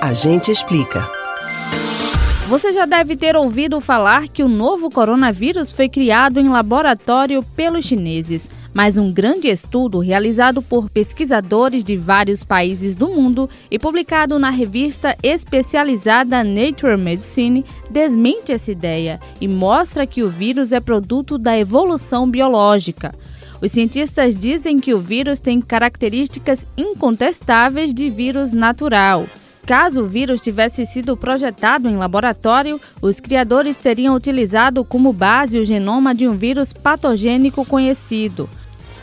A gente explica. Você já deve ter ouvido falar que o novo coronavírus foi criado em laboratório pelos chineses. Mas um grande estudo realizado por pesquisadores de vários países do mundo e publicado na revista especializada Nature Medicine desmente essa ideia e mostra que o vírus é produto da evolução biológica. Os cientistas dizem que o vírus tem características incontestáveis de vírus natural. Caso o vírus tivesse sido projetado em laboratório, os criadores teriam utilizado como base o genoma de um vírus patogênico conhecido.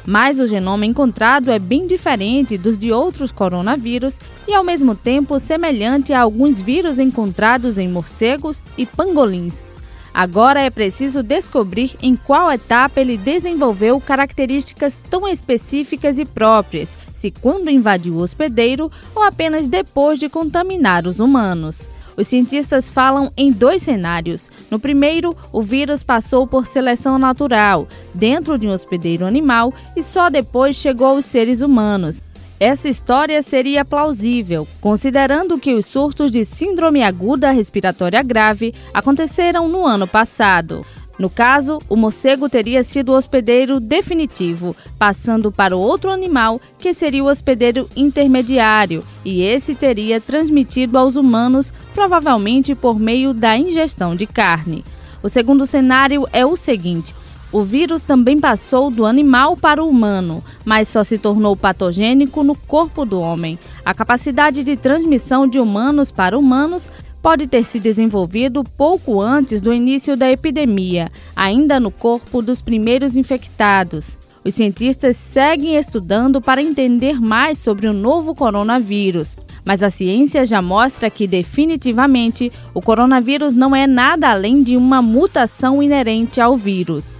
Mas o genoma encontrado é bem diferente dos de outros coronavírus e, ao mesmo tempo, semelhante a alguns vírus encontrados em morcegos e pangolins. Agora é preciso descobrir em qual etapa ele desenvolveu características tão específicas e próprias se quando invadiu o hospedeiro ou apenas depois de contaminar os humanos. Os cientistas falam em dois cenários. No primeiro, o vírus passou por seleção natural, dentro de um hospedeiro animal, e só depois chegou aos seres humanos. Essa história seria plausível, considerando que os surtos de síndrome aguda respiratória grave aconteceram no ano passado. No caso, o morcego teria sido o hospedeiro definitivo, passando para outro animal, que seria o hospedeiro intermediário, e esse teria transmitido aos humanos, provavelmente por meio da ingestão de carne. O segundo cenário é o seguinte: o vírus também passou do animal para o humano, mas só se tornou patogênico no corpo do homem. A capacidade de transmissão de humanos para humanos pode ter se desenvolvido pouco antes do início da epidemia, ainda no corpo dos primeiros infectados. Os cientistas seguem estudando para entender mais sobre o novo coronavírus, mas a ciência já mostra que definitivamente o coronavírus não é nada além de uma mutação inerente ao vírus.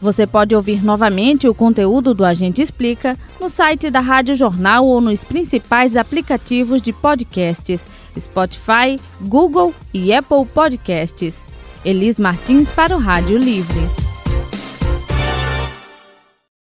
Você pode ouvir novamente o conteúdo do Agente Explica no site da Rádio Jornal ou nos principais aplicativos de podcasts Spotify, Google e Apple Podcasts. Elis Martins para o Rádio Livre.